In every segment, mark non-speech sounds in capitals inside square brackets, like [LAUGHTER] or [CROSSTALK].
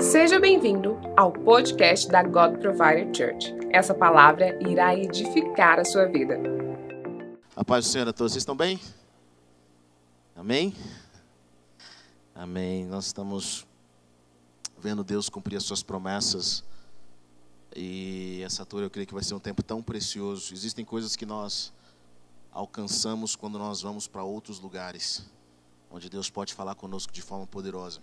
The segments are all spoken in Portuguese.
Seja bem-vindo ao podcast da God Provider Church. Essa palavra irá edificar a sua vida. A paz do Senhor a todos. Vocês estão bem? Amém? Amém. Nós estamos vendo Deus cumprir as suas promessas. E essa tour eu creio que vai ser um tempo tão precioso. Existem coisas que nós alcançamos quando nós vamos para outros lugares, onde Deus pode falar conosco de forma poderosa.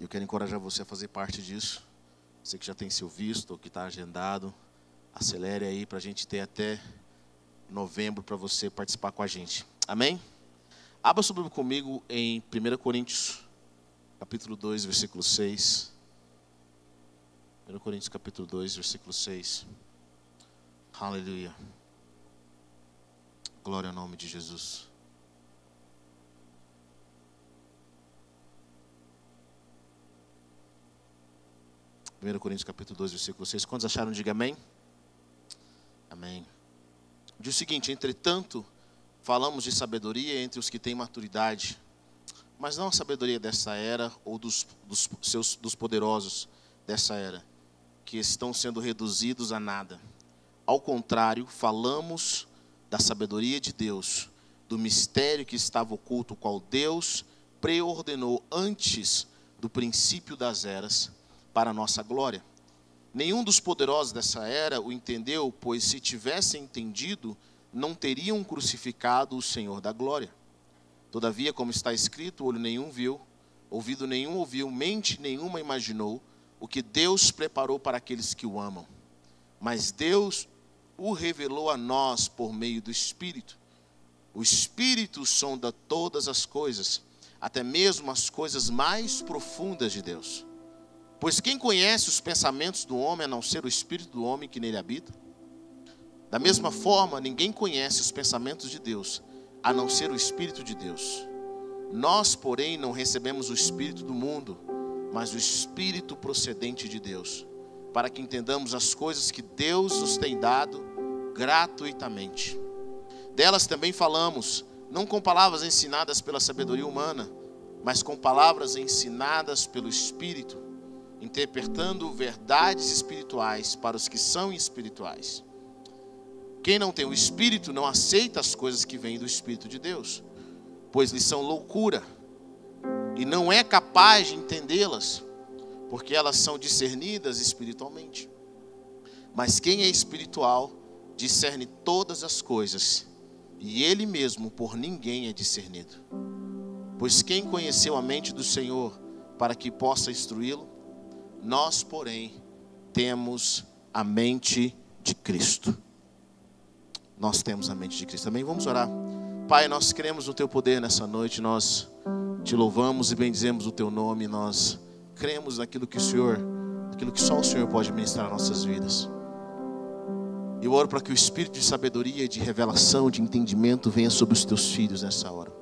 Eu quero encorajar você a fazer parte disso. Você que já tem seu visto ou que está agendado, acelere aí para a gente ter até novembro para você participar com a gente. Amém? Abra Bíblia comigo em 1 Coríntios, capítulo 2, versículo 6. 1 Coríntios, capítulo 2, versículo 6. Aleluia. Glória ao nome de Jesus. 1 Coríntios capítulo 2, versículo 6. Quantos acharam? Diga amém. Amém. Diz o seguinte: entretanto, falamos de sabedoria entre os que têm maturidade, mas não a sabedoria dessa era ou dos, dos, seus, dos poderosos dessa era, que estão sendo reduzidos a nada. Ao contrário, falamos da sabedoria de Deus, do mistério que estava oculto, qual Deus preordenou antes do princípio das eras para a nossa glória. Nenhum dos poderosos dessa era o entendeu, pois se tivessem entendido, não teriam crucificado o Senhor da glória. Todavia, como está escrito, olho nenhum viu, ouvido nenhum ouviu, mente nenhuma imaginou o que Deus preparou para aqueles que o amam. Mas Deus o revelou a nós por meio do Espírito. O Espírito sonda todas as coisas, até mesmo as coisas mais profundas de Deus. Pois quem conhece os pensamentos do homem a não ser o espírito do homem que nele habita? Da mesma forma, ninguém conhece os pensamentos de Deus a não ser o espírito de Deus. Nós, porém, não recebemos o espírito do mundo, mas o espírito procedente de Deus, para que entendamos as coisas que Deus nos tem dado gratuitamente. Delas também falamos, não com palavras ensinadas pela sabedoria humana, mas com palavras ensinadas pelo Espírito interpretando verdades espirituais para os que são espirituais. Quem não tem o Espírito não aceita as coisas que vêm do Espírito de Deus, pois lhes são loucura, e não é capaz de entendê-las, porque elas são discernidas espiritualmente. Mas quem é espiritual discerne todas as coisas, e ele mesmo por ninguém é discernido. Pois quem conheceu a mente do Senhor para que possa instruí-lo? Nós, porém, temos a mente de Cristo. Nós temos a mente de Cristo. Também vamos orar. Pai, nós cremos no teu poder nessa noite, nós te louvamos e bendizemos o teu nome, nós cremos naquilo que o Senhor, naquilo que só o Senhor pode ministrar nas nossas vidas. Eu oro para que o espírito de sabedoria, de revelação, de entendimento venha sobre os teus filhos nessa hora.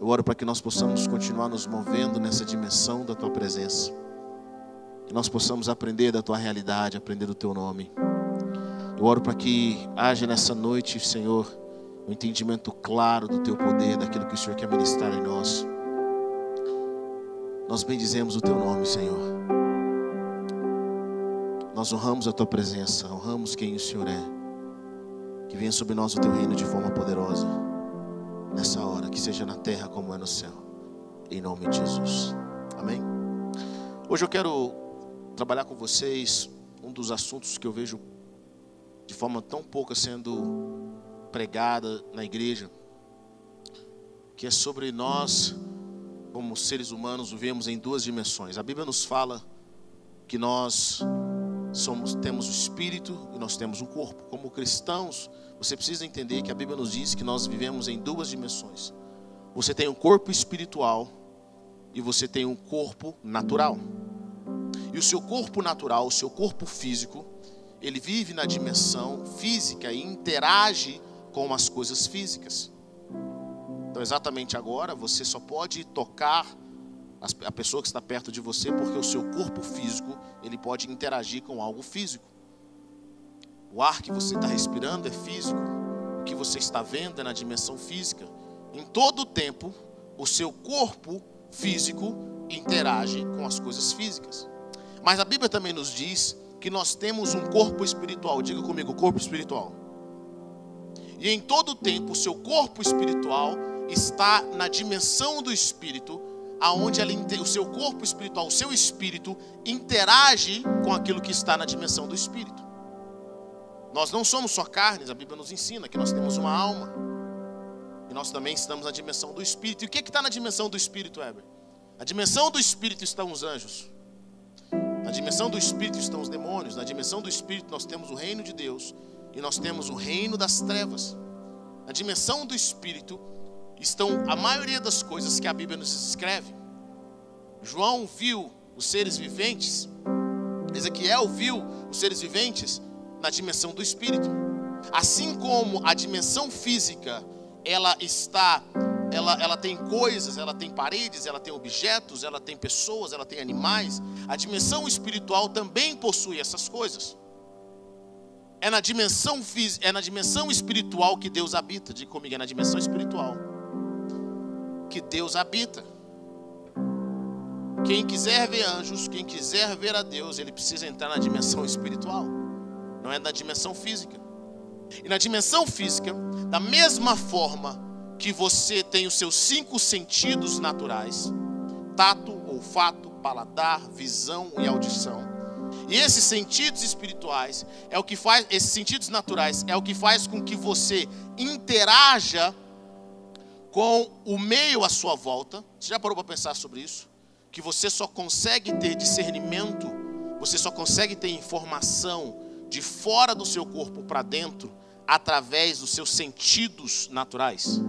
Eu oro para que nós possamos continuar nos movendo nessa dimensão da tua presença que nós possamos aprender da tua realidade, aprender do teu nome. Eu oro para que haja nessa noite, Senhor, um entendimento claro do teu poder, daquilo que o Senhor quer ministrar em nós. Nós bendizemos o teu nome, Senhor. Nós honramos a tua presença, honramos quem o Senhor é. Que venha sobre nós o teu reino de forma poderosa. Nessa hora, que seja na terra como é no céu. Em nome de Jesus. Amém. Hoje eu quero trabalhar com vocês um dos assuntos que eu vejo de forma tão pouca sendo pregada na igreja, que é sobre nós, como seres humanos, vivemos em duas dimensões. A Bíblia nos fala que nós somos, temos o espírito e nós temos um corpo. Como cristãos, você precisa entender que a Bíblia nos diz que nós vivemos em duas dimensões. Você tem um corpo espiritual e você tem um corpo natural. E o seu corpo natural, o seu corpo físico, ele vive na dimensão física e interage com as coisas físicas. Então, exatamente agora, você só pode tocar a pessoa que está perto de você, porque o seu corpo físico ele pode interagir com algo físico. O ar que você está respirando é físico, o que você está vendo é na dimensão física. Em todo o tempo, o seu corpo físico interage com as coisas físicas. Mas a Bíblia também nos diz que nós temos um corpo espiritual. Diga comigo, corpo espiritual. E em todo tempo, o seu corpo espiritual está na dimensão do espírito, aonde o seu corpo espiritual, o seu espírito interage com aquilo que está na dimensão do espírito. Nós não somos só carnes, a Bíblia nos ensina que nós temos uma alma. E nós também estamos na dimensão do espírito. E o que está na dimensão do espírito, Heber? Na dimensão do espírito estão os anjos. Na dimensão do espírito estão os demônios. Na dimensão do espírito nós temos o reino de Deus e nós temos o reino das trevas. Na dimensão do espírito estão a maioria das coisas que a Bíblia nos escreve. João viu os seres viventes, Ezequiel viu os seres viventes na dimensão do espírito. Assim como a dimensão física, ela está ela, ela tem coisas, ela tem paredes, ela tem objetos, ela tem pessoas, ela tem animais. A dimensão espiritual também possui essas coisas. É na dimensão é na dimensão espiritual que Deus habita. Diga comigo, é na dimensão espiritual que Deus habita. Quem quiser ver anjos, quem quiser ver a Deus, ele precisa entrar na dimensão espiritual, não é na dimensão física. E na dimensão física, da mesma forma que você tem os seus cinco sentidos naturais: tato, olfato, paladar, visão e audição. E esses sentidos espirituais é o que faz, esses sentidos naturais é o que faz com que você interaja com o meio à sua volta. Você já parou para pensar sobre isso? Que você só consegue ter discernimento, você só consegue ter informação de fora do seu corpo para dentro através dos seus sentidos naturais.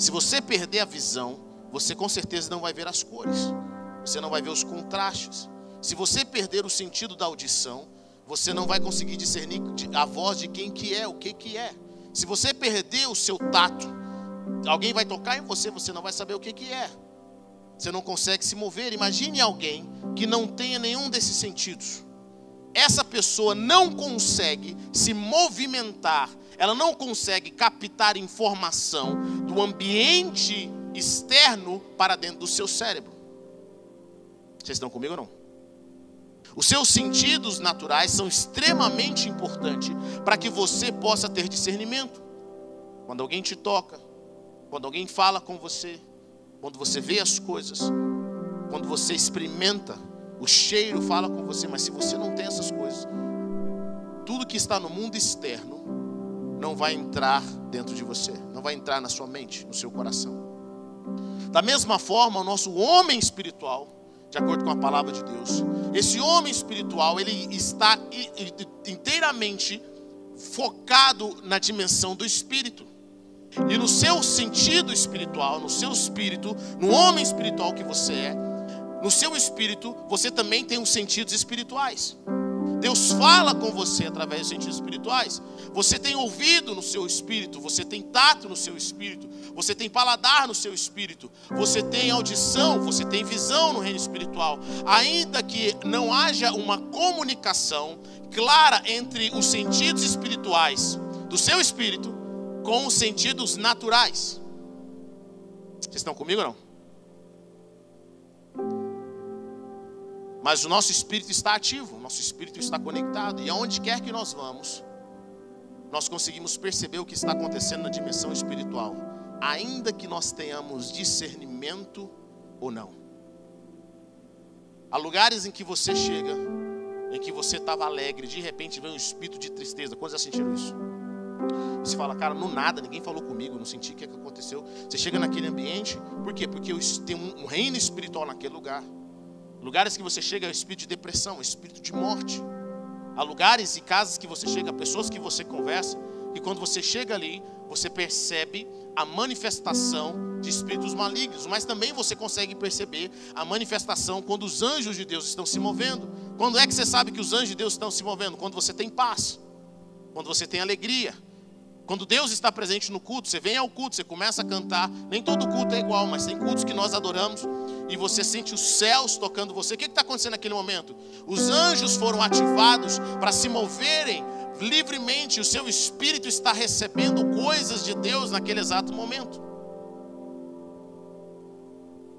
Se você perder a visão, você com certeza não vai ver as cores, você não vai ver os contrastes. Se você perder o sentido da audição, você não vai conseguir discernir a voz de quem que é, o que que é. Se você perder o seu tato, alguém vai tocar em você, você não vai saber o que que é. Você não consegue se mover. Imagine alguém que não tenha nenhum desses sentidos. Essa pessoa não consegue se movimentar ela não consegue captar informação do ambiente externo para dentro do seu cérebro. Vocês estão comigo ou não? Os seus sentidos naturais são extremamente importantes para que você possa ter discernimento. Quando alguém te toca, quando alguém fala com você, quando você vê as coisas, quando você experimenta, o cheiro fala com você, mas se você não tem essas coisas, tudo que está no mundo externo não vai entrar dentro de você, não vai entrar na sua mente, no seu coração. Da mesma forma, o nosso homem espiritual, de acordo com a palavra de Deus, esse homem espiritual, ele está inteiramente focado na dimensão do espírito. E no seu sentido espiritual, no seu espírito, no homem espiritual que você é, no seu espírito, você também tem os sentidos espirituais. Deus fala com você através dos sentidos espirituais. Você tem ouvido no seu espírito, você tem tato no seu espírito, você tem paladar no seu espírito, você tem audição, você tem visão no reino espiritual. Ainda que não haja uma comunicação clara entre os sentidos espirituais do seu espírito com os sentidos naturais. Vocês estão comigo ou não? Mas o nosso espírito está ativo, o nosso espírito está conectado, e aonde quer que nós vamos, nós conseguimos perceber o que está acontecendo na dimensão espiritual, ainda que nós tenhamos discernimento ou não. Há lugares em que você chega, em que você estava alegre, de repente vem um espírito de tristeza. Quantos já sentiram isso? Você fala, cara, no nada, ninguém falou comigo, não senti o que, é que aconteceu. Você chega naquele ambiente, por quê? Porque tem um reino espiritual naquele lugar. Lugares que você chega é o espírito de depressão, o espírito de morte. Há lugares e casas que você chega, pessoas que você conversa, e quando você chega ali, você percebe a manifestação de espíritos malignos, mas também você consegue perceber a manifestação quando os anjos de Deus estão se movendo. Quando é que você sabe que os anjos de Deus estão se movendo? Quando você tem paz, quando você tem alegria. Quando Deus está presente no culto, você vem ao culto, você começa a cantar. Nem todo culto é igual, mas tem cultos que nós adoramos e você sente os céus tocando você. O que está acontecendo naquele momento? Os anjos foram ativados para se moverem livremente. O seu espírito está recebendo coisas de Deus naquele exato momento.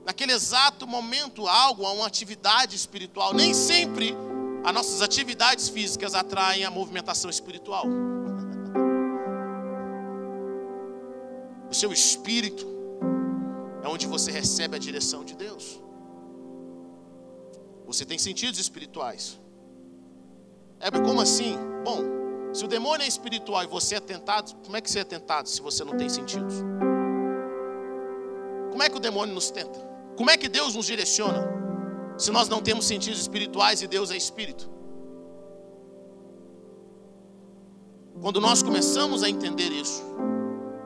naquele exato momento algo, uma atividade espiritual. Nem sempre as nossas atividades físicas atraem a movimentação espiritual. Seu espírito é onde você recebe a direção de Deus. Você tem sentidos espirituais. É como assim? Bom, se o demônio é espiritual e você é tentado, como é que você é tentado se você não tem sentidos? Como é que o demônio nos tenta? Como é que Deus nos direciona? Se nós não temos sentidos espirituais e Deus é espírito. Quando nós começamos a entender isso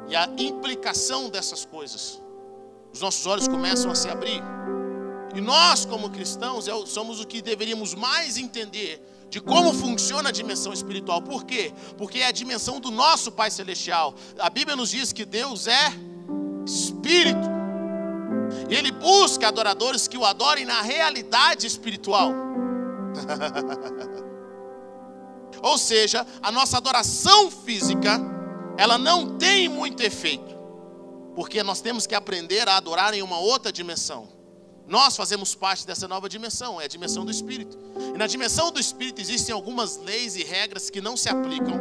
e a implicação dessas coisas, os nossos olhos começam a se abrir. E nós, como cristãos, é somos o que deveríamos mais entender de como funciona a dimensão espiritual. Por quê? Porque é a dimensão do nosso Pai Celestial. A Bíblia nos diz que Deus é Espírito. E Ele busca adoradores que o adorem na realidade espiritual. [LAUGHS] Ou seja, a nossa adoração física, ela não tem muito efeito. Porque nós temos que aprender a adorar em uma outra dimensão. Nós fazemos parte dessa nova dimensão, é a dimensão do Espírito. E na dimensão do Espírito existem algumas leis e regras que não se aplicam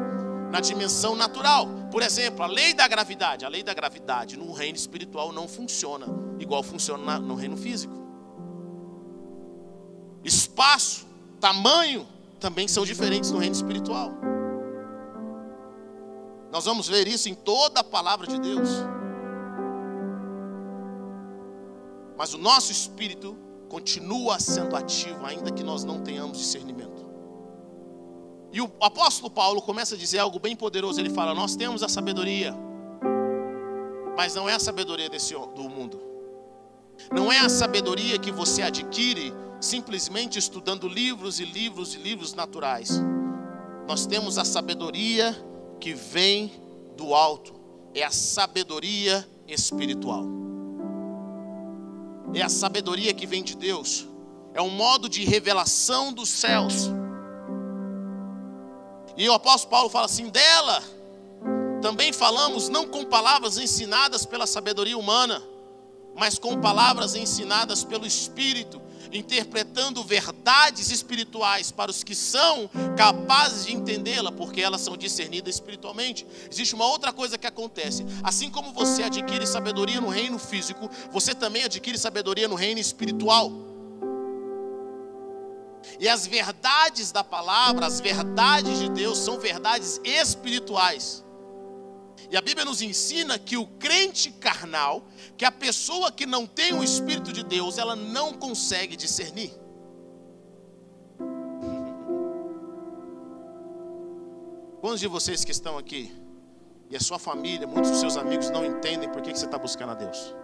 na dimensão natural. Por exemplo, a lei da gravidade. A lei da gravidade no reino espiritual não funciona igual funciona no reino físico. Espaço, tamanho também são diferentes no reino espiritual. Nós vamos ver isso em toda a palavra de Deus. Mas o nosso espírito continua sendo ativo, ainda que nós não tenhamos discernimento. E o apóstolo Paulo começa a dizer algo bem poderoso. Ele fala: Nós temos a sabedoria, mas não é a sabedoria desse, do mundo. Não é a sabedoria que você adquire simplesmente estudando livros e livros e livros naturais. Nós temos a sabedoria que vem do alto, é a sabedoria espiritual é a sabedoria que vem de Deus, é um modo de revelação dos céus. E o apóstolo Paulo fala assim: dela também falamos não com palavras ensinadas pela sabedoria humana, mas com palavras ensinadas pelo Espírito, interpretando verdades espirituais para os que são capazes de entendê-la, porque elas são discernidas espiritualmente. Existe uma outra coisa que acontece: assim como você adquire sabedoria no reino físico, você também adquire sabedoria no reino espiritual. E as verdades da palavra, as verdades de Deus, são verdades espirituais. E a Bíblia nos ensina que o crente carnal, que a pessoa que não tem o Espírito de Deus, ela não consegue discernir. [LAUGHS] Quantos de vocês que estão aqui e a sua família, muitos dos seus amigos não entendem por que você está buscando a Deus?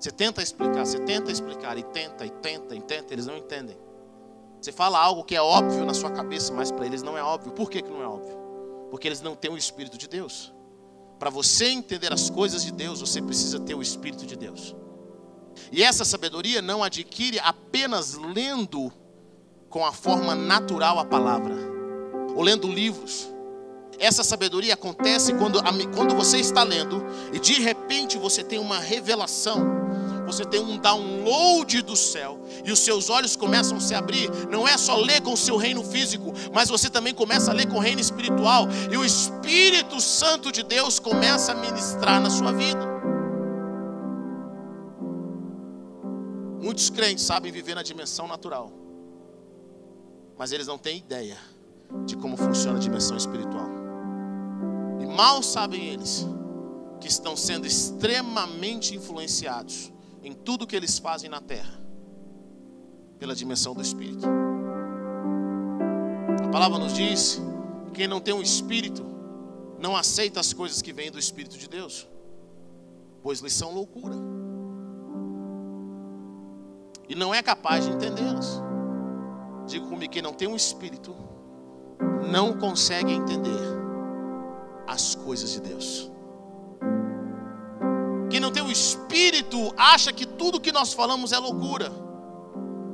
Você tenta explicar, você tenta explicar, e tenta, e tenta, e tenta, eles não entendem. Você fala algo que é óbvio na sua cabeça, mas para eles não é óbvio. Por que, que não é óbvio? Porque eles não têm o Espírito de Deus. Para você entender as coisas de Deus, você precisa ter o Espírito de Deus. E essa sabedoria não adquire apenas lendo com a forma natural a palavra, ou lendo livros. Essa sabedoria acontece quando, quando você está lendo e de repente você tem uma revelação você tem um download do céu e os seus olhos começam a se abrir. Não é só ler com o seu reino físico, mas você também começa a ler com o reino espiritual e o Espírito Santo de Deus começa a ministrar na sua vida. Muitos crentes sabem viver na dimensão natural, mas eles não têm ideia de como funciona a dimensão espiritual. E mal sabem eles que estão sendo extremamente influenciados em tudo que eles fazem na terra, pela dimensão do Espírito. A palavra nos diz: que quem não tem um Espírito, não aceita as coisas que vêm do Espírito de Deus, pois lhes são loucura, e não é capaz de entendê-las. Digo comigo: quem não tem um Espírito, não consegue entender as coisas de Deus. Não tem o Espírito acha que tudo que nós falamos é loucura.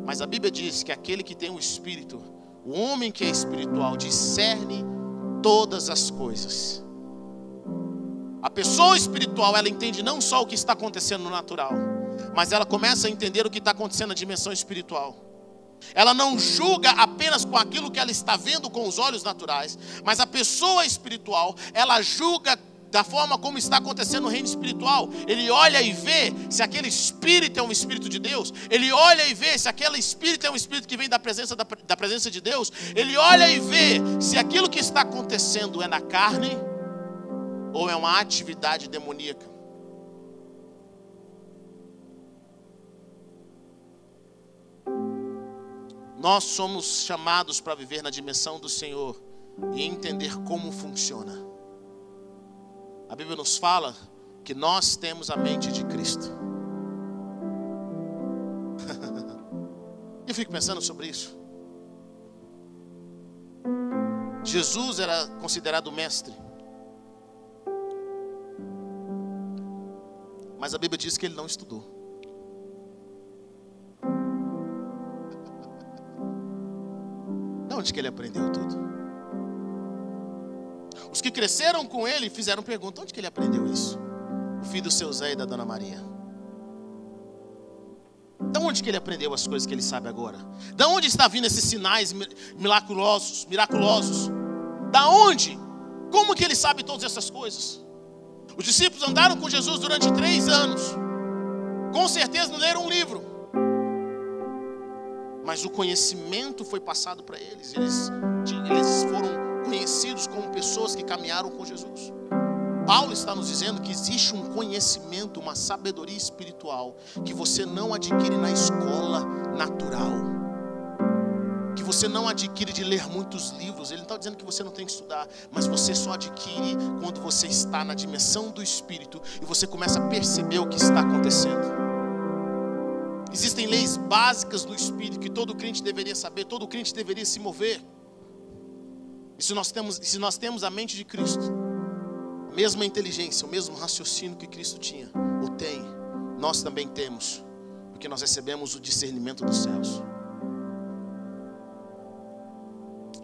Mas a Bíblia diz que aquele que tem o Espírito, o homem que é espiritual, discerne todas as coisas. A pessoa espiritual, ela entende não só o que está acontecendo no natural, mas ela começa a entender o que está acontecendo na dimensão espiritual. Ela não julga apenas com aquilo que ela está vendo com os olhos naturais, mas a pessoa espiritual, ela julga da forma como está acontecendo no reino espiritual. Ele olha e vê se aquele espírito é um espírito de Deus. Ele olha e vê se aquele espírito é um espírito que vem da presença, da, da presença de Deus. Ele olha e vê se aquilo que está acontecendo é na carne ou é uma atividade demoníaca. Nós somos chamados para viver na dimensão do Senhor e entender como funciona. A Bíblia nos fala que nós temos a mente de Cristo. [LAUGHS] Eu fico pensando sobre isso. Jesus era considerado mestre. Mas a Bíblia diz que ele não estudou. [LAUGHS] De onde que ele aprendeu tudo? Os que cresceram com ele fizeram pergunta: onde que ele aprendeu isso? O filho do seu Zé e da dona Maria. Da onde que ele aprendeu as coisas que ele sabe agora? Da onde está vindo esses sinais miraculosos, miraculosos? Da onde? Como que ele sabe todas essas coisas? Os discípulos andaram com Jesus durante três anos. Com certeza não leram um livro. Mas o conhecimento foi passado para eles. Eles, eles foram conhecidos como pessoas que caminharam com Jesus. Paulo está nos dizendo que existe um conhecimento, uma sabedoria espiritual que você não adquire na escola natural, que você não adquire de ler muitos livros. Ele não está dizendo que você não tem que estudar, mas você só adquire quando você está na dimensão do espírito e você começa a perceber o que está acontecendo. Existem leis básicas do espírito que todo crente deveria saber, todo crente deveria se mover. E se nós temos, se nós temos a mente de Cristo, a mesma inteligência, o mesmo raciocínio que Cristo tinha, ou tem, nós também temos, porque nós recebemos o discernimento dos céus.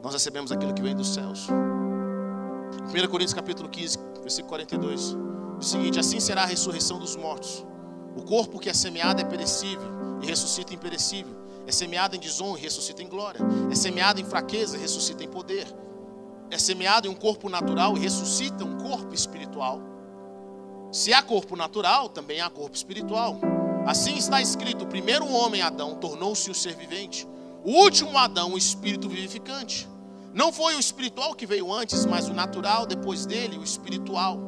Nós recebemos aquilo que vem dos céus. 1 Coríntios capítulo 15, versículo 42, diz o seguinte: Assim será a ressurreição dos mortos. O corpo que é semeado é perecível e ressuscita imperecível. É semeado em desonra e ressuscita em glória. É semeado em fraqueza e ressuscita em poder é semeado em um corpo natural e ressuscita um corpo espiritual. Se há corpo natural, também há corpo espiritual. Assim está escrito: o primeiro homem, Adão, tornou-se o ser vivente. O último Adão, o espírito vivificante. Não foi o espiritual que veio antes, mas o natural, depois dele, o espiritual.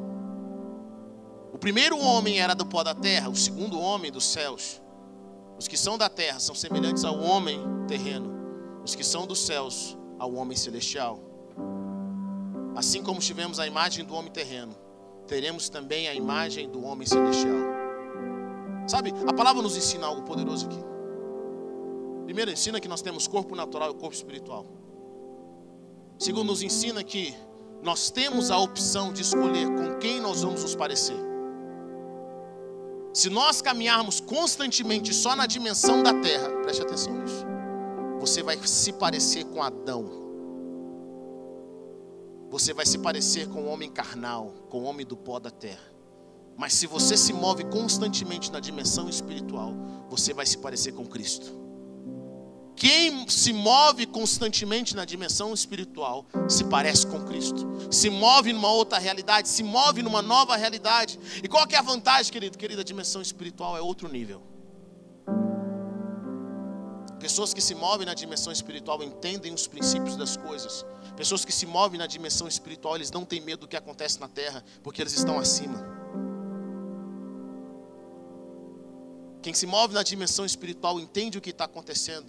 O primeiro homem era do pó da terra, o segundo homem dos céus. Os que são da terra são semelhantes ao homem terreno, os que são dos céus, ao homem celestial. Assim como tivemos a imagem do homem terreno, teremos também a imagem do homem celestial. Sabe, a palavra nos ensina algo poderoso aqui. Primeiro, ensina que nós temos corpo natural e corpo espiritual. Segundo, nos ensina que nós temos a opção de escolher com quem nós vamos nos parecer. Se nós caminharmos constantemente só na dimensão da terra, preste atenção nisso, você vai se parecer com Adão você vai se parecer com o homem carnal, com o homem do pó da terra. Mas se você se move constantemente na dimensão espiritual, você vai se parecer com Cristo. Quem se move constantemente na dimensão espiritual se parece com Cristo. Se move numa outra realidade, se move numa nova realidade. E qual que é a vantagem, querido? Querida, a dimensão espiritual é outro nível. Pessoas que se movem na dimensão espiritual entendem os princípios das coisas. Pessoas que se movem na dimensão espiritual, eles não têm medo do que acontece na terra, porque eles estão acima. Quem se move na dimensão espiritual entende o que está acontecendo.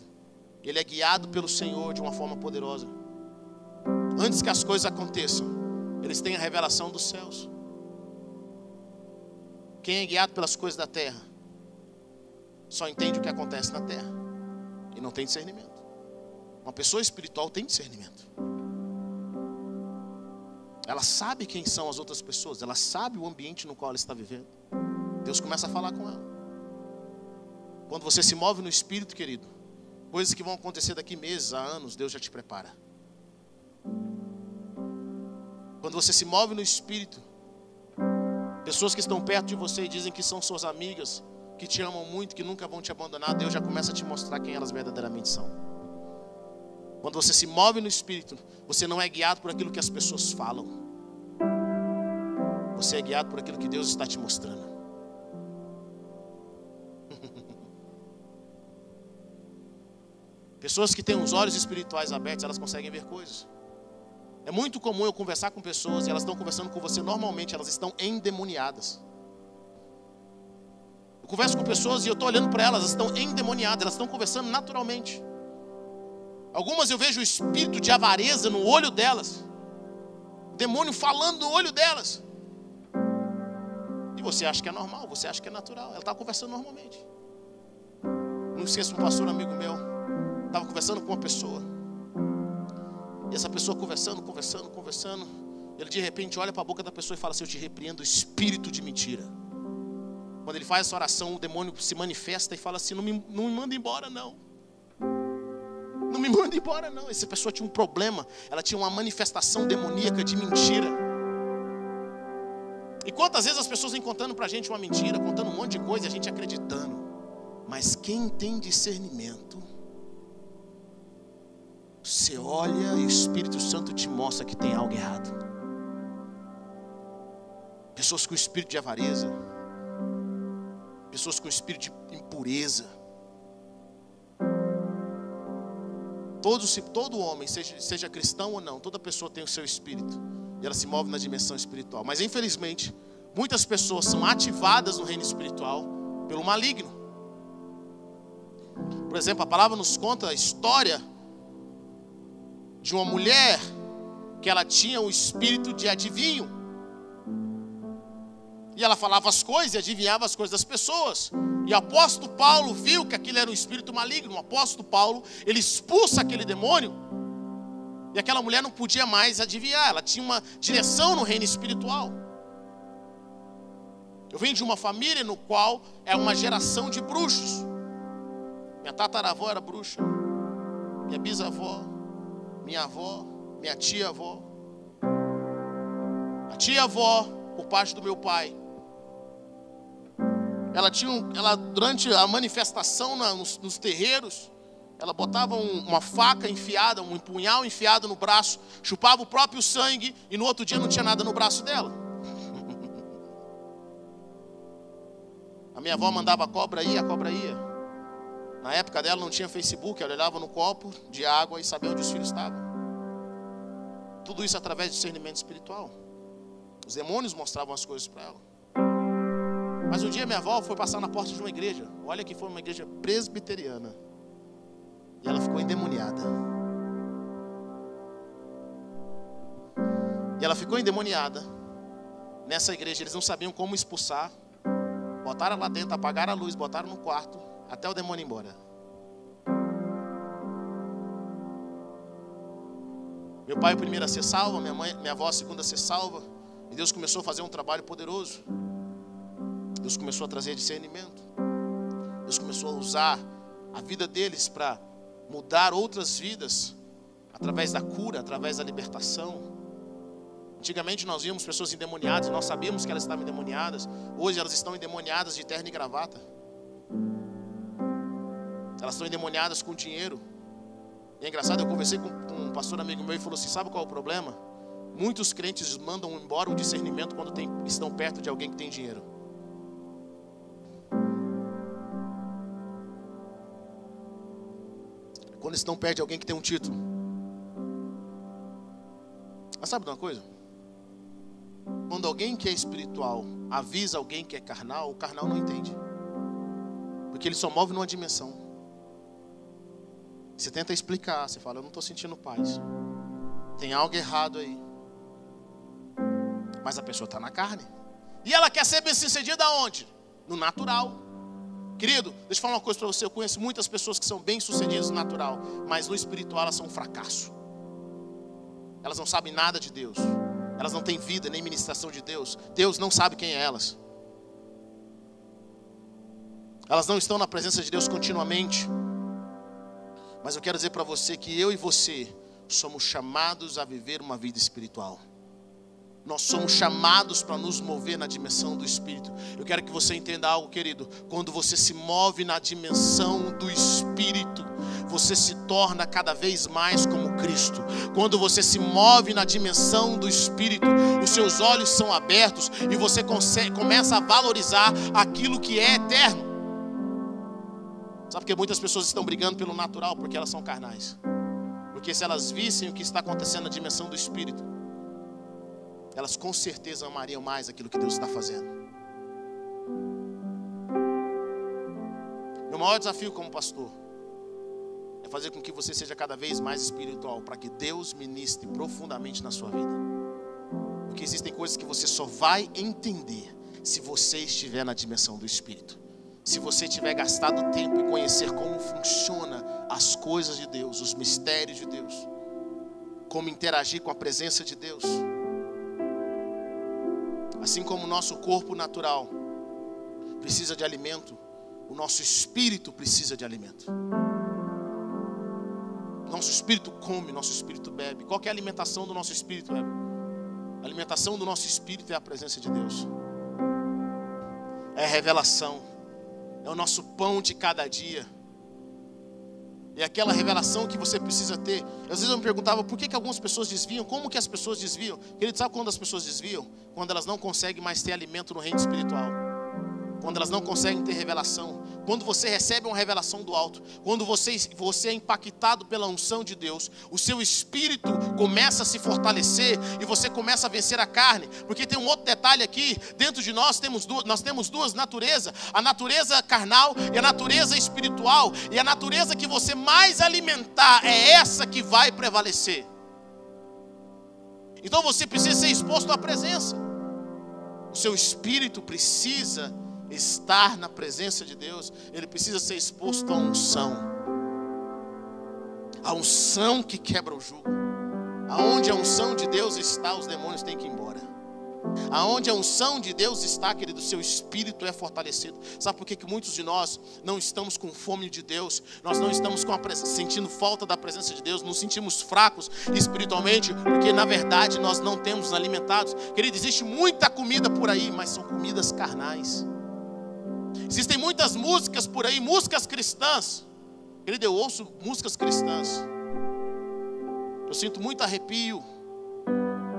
Ele é guiado pelo Senhor de uma forma poderosa. Antes que as coisas aconteçam, eles têm a revelação dos céus. Quem é guiado pelas coisas da terra só entende o que acontece na terra e não tem discernimento. Uma pessoa espiritual tem discernimento. Ela sabe quem são as outras pessoas, ela sabe o ambiente no qual ela está vivendo. Deus começa a falar com ela. Quando você se move no espírito, querido, coisas que vão acontecer daqui meses, a anos, Deus já te prepara. Quando você se move no espírito, Pessoas que estão perto de você e dizem que são suas amigas, que te amam muito, que nunca vão te abandonar, Deus já começa a te mostrar quem elas verdadeiramente são. Quando você se move no espírito, você não é guiado por aquilo que as pessoas falam. Você é guiado por aquilo que Deus está te mostrando. [LAUGHS] Pessoas que têm os olhos espirituais abertos, elas conseguem ver coisas. É muito comum eu conversar com pessoas e elas estão conversando com você normalmente, elas estão endemoniadas. Eu converso com pessoas e eu estou olhando para elas, elas estão endemoniadas, elas estão conversando naturalmente. Algumas eu vejo o espírito de avareza no olho delas, o demônio falando no olho delas. E você acha que é normal, você acha que é natural, ela está conversando normalmente. Não esqueço um pastor amigo meu, estava conversando com uma pessoa. E essa pessoa conversando, conversando, conversando. Ele de repente olha para a boca da pessoa e fala assim: Eu te repreendo, espírito de mentira. Quando ele faz essa oração, o demônio se manifesta e fala assim: Não me, não me manda embora, não. Não me manda embora, não. Essa pessoa tinha um problema. Ela tinha uma manifestação demoníaca de mentira. E quantas vezes as pessoas vêm contando para a gente uma mentira, contando um monte de coisa e a gente acreditando. Mas quem tem discernimento você olha e o Espírito Santo te mostra que tem algo errado. Pessoas com espírito de avareza, pessoas com espírito de impureza. Todo, todo homem, seja, seja cristão ou não, toda pessoa tem o seu espírito. E ela se move na dimensão espiritual. Mas infelizmente, muitas pessoas são ativadas no reino espiritual pelo maligno. Por exemplo, a palavra nos conta a história de uma mulher que ela tinha o espírito de adivinho. E ela falava as coisas e adivinhava as coisas das pessoas. E o apóstolo Paulo viu que aquilo era um espírito maligno. O apóstolo Paulo, ele expulsa aquele demônio. E aquela mulher não podia mais adivinhar, ela tinha uma direção no reino espiritual. Eu venho de uma família no qual é uma geração de bruxos. Minha tataravó era bruxa, minha bisavó, minha avó, minha tia-avó. A tia-avó, por parte do meu pai, ela tinha, ela durante a manifestação na, nos, nos, terreiros, ela botava um, uma faca enfiada, um punhal enfiado no braço, chupava o próprio sangue e no outro dia não tinha nada no braço dela. [LAUGHS] A minha avó mandava a cobra ir, a cobra ia. Na época dela não tinha Facebook, ela olhava no copo de água e sabia onde os filhos estavam. Tudo isso através de discernimento espiritual. Os demônios mostravam as coisas para ela. Mas um dia minha avó foi passar na porta de uma igreja. Olha que foi uma igreja presbiteriana. E ela ficou endemoniada. E ela ficou endemoniada. Nessa igreja eles não sabiam como expulsar. Botaram lá dentro, apagaram a luz, botaram no quarto até o demônio ir embora. Meu pai o primeiro a ser salvo, minha mãe, minha avó a segunda a ser salva. E Deus começou a fazer um trabalho poderoso. Deus começou a trazer discernimento. Deus começou a usar a vida deles para mudar outras vidas através da cura, através da libertação. Antigamente nós víamos pessoas endemoniadas, nós sabíamos que elas estavam endemoniadas. Hoje elas estão endemoniadas de terno e gravata. Elas estão endemoniadas com dinheiro. E é engraçado, eu conversei com um pastor amigo meu e falou assim: sabe qual é o problema? Muitos crentes mandam embora o discernimento quando tem, estão perto de alguém que tem dinheiro. Quando estão perto de alguém que tem um título. Mas sabe de uma coisa? Quando alguém que é espiritual avisa alguém que é carnal, o carnal não entende. Porque ele só move numa dimensão. Você tenta explicar, você fala, eu não estou sentindo paz. Tem algo errado aí. Mas a pessoa está na carne. E ela quer ser bem sucedida aonde? No natural. Querido, deixa eu falar uma coisa para você. Eu conheço muitas pessoas que são bem sucedidas no natural, mas no espiritual elas são um fracasso. Elas não sabem nada de Deus. Elas não têm vida nem ministração de Deus. Deus não sabe quem é elas. Elas não estão na presença de Deus continuamente. Mas eu quero dizer para você que eu e você somos chamados a viver uma vida espiritual. Nós somos chamados para nos mover na dimensão do Espírito. Eu quero que você entenda algo, querido. Quando você se move na dimensão do Espírito, você se torna cada vez mais como Cristo. Quando você se move na dimensão do Espírito, os seus olhos são abertos e você consegue, começa a valorizar aquilo que é eterno. Sabe porque muitas pessoas estão brigando pelo natural? Porque elas são carnais. Porque se elas vissem o que está acontecendo na dimensão do Espírito, elas com certeza amariam mais aquilo que Deus está fazendo. Meu maior desafio como pastor é fazer com que você seja cada vez mais espiritual, para que Deus ministre profundamente na sua vida. Porque existem coisas que você só vai entender se você estiver na dimensão do Espírito. Se você tiver gastado tempo em conhecer como funciona as coisas de Deus, os mistérios de Deus, como interagir com a presença de Deus. Assim como o nosso corpo natural precisa de alimento, o nosso espírito precisa de alimento. Nosso espírito come, nosso espírito bebe. Qual é a alimentação do nosso espírito? A alimentação do nosso espírito é a presença de Deus. É revelação. É o nosso pão de cada dia. É aquela revelação que você precisa ter. Às vezes eu me perguntava por que, que algumas pessoas desviam, como que as pessoas desviam. Querido, sabe quando as pessoas desviam? Quando elas não conseguem mais ter alimento no reino espiritual quando elas não conseguem ter revelação, quando você recebe uma revelação do alto, quando você, você é impactado pela unção de Deus, o seu espírito começa a se fortalecer e você começa a vencer a carne, porque tem um outro detalhe aqui, dentro de nós temos duas, nós temos duas naturezas, a natureza carnal e a natureza espiritual, e a natureza que você mais alimentar é essa que vai prevalecer. Então você precisa ser exposto à presença. O seu espírito precisa estar na presença de Deus, ele precisa ser exposto à unção. A unção que quebra o jugo. Aonde a unção de Deus está, os demônios têm que ir embora. Aonde a unção de Deus está, querido, seu espírito é fortalecido. Sabe por que, que muitos de nós não estamos com fome de Deus? Nós não estamos com a, sentindo falta da presença de Deus, nos sentimos fracos espiritualmente, porque na verdade nós não temos alimentados. Querido, existe muita comida por aí, mas são comidas carnais. Existem muitas músicas por aí, músicas cristãs. Querido, eu ouço músicas cristãs. Eu sinto muito arrepio,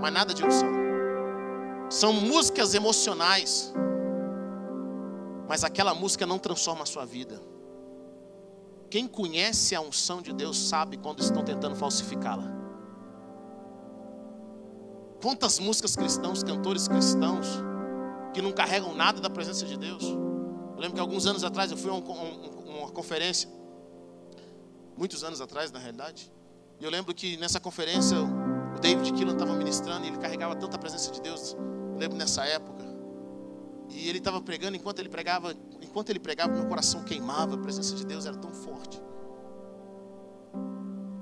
mas nada de unção. São músicas emocionais, mas aquela música não transforma a sua vida. Quem conhece a unção de Deus sabe quando estão tentando falsificá-la. Quantas músicas cristãs, cantores cristãos, que não carregam nada da presença de Deus. Eu lembro que alguns anos atrás eu fui a um, um, uma conferência, muitos anos atrás, na realidade. E eu lembro que nessa conferência o David Killan estava ministrando e ele carregava tanta presença de Deus. Eu lembro nessa época. E ele estava pregando, enquanto ele pregava, enquanto ele pregava, meu coração queimava, a presença de Deus era tão forte.